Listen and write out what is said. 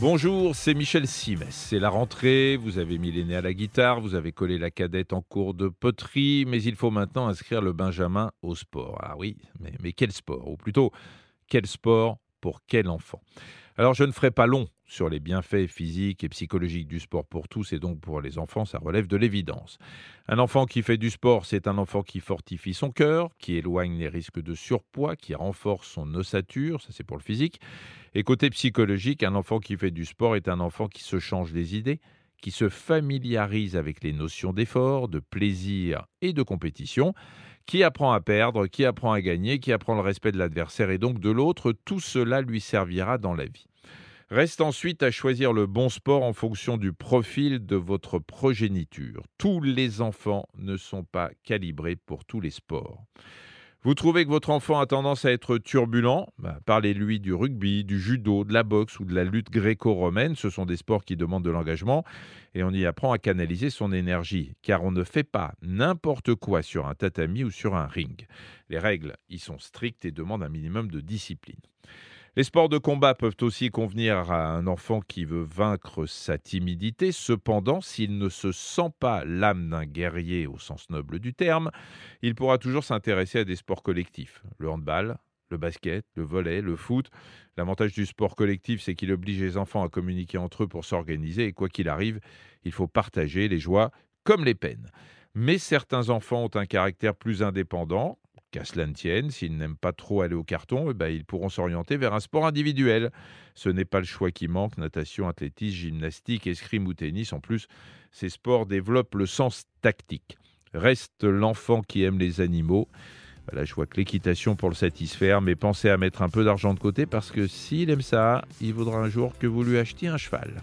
Bonjour, c'est Michel Simès. C'est la rentrée, vous avez mis l'aîné à la guitare, vous avez collé la cadette en cours de poterie, mais il faut maintenant inscrire le Benjamin au sport. Ah oui, mais, mais quel sport? Ou plutôt, quel sport pour quel enfant? Alors je ne ferai pas long sur les bienfaits physiques et psychologiques du sport pour tous et donc pour les enfants, ça relève de l'évidence. Un enfant qui fait du sport, c'est un enfant qui fortifie son cœur, qui éloigne les risques de surpoids, qui renforce son ossature, ça c'est pour le physique. Et côté psychologique, un enfant qui fait du sport est un enfant qui se change les idées, qui se familiarise avec les notions d'effort, de plaisir et de compétition, qui apprend à perdre, qui apprend à gagner, qui apprend le respect de l'adversaire et donc de l'autre, tout cela lui servira dans la vie. Reste ensuite à choisir le bon sport en fonction du profil de votre progéniture. Tous les enfants ne sont pas calibrés pour tous les sports. Vous trouvez que votre enfant a tendance à être turbulent? Bah, Parlez-lui du rugby, du judo, de la boxe ou de la lutte gréco-romaine. Ce sont des sports qui demandent de l'engagement et on y apprend à canaliser son énergie. Car on ne fait pas n'importe quoi sur un tatami ou sur un ring. Les règles y sont strictes et demandent un minimum de discipline. Les sports de combat peuvent aussi convenir à un enfant qui veut vaincre sa timidité. Cependant, s'il ne se sent pas l'âme d'un guerrier au sens noble du terme, il pourra toujours s'intéresser à des sports collectifs. Le handball, le basket, le volet, le foot. L'avantage du sport collectif, c'est qu'il oblige les enfants à communiquer entre eux pour s'organiser et quoi qu'il arrive, il faut partager les joies comme les peines. Mais certains enfants ont un caractère plus indépendant, Qu'à cela ne tienne, s'ils n'aiment pas trop aller au carton, eh ben, ils pourront s'orienter vers un sport individuel. Ce n'est pas le choix qui manque. Natation, athlétisme, gymnastique, escrime ou tennis. En plus, ces sports développent le sens tactique. Reste l'enfant qui aime les animaux. Voilà, je vois que l'équitation pour le satisfaire, mais pensez à mettre un peu d'argent de côté parce que s'il aime ça, il vaudra un jour que vous lui achetiez un cheval.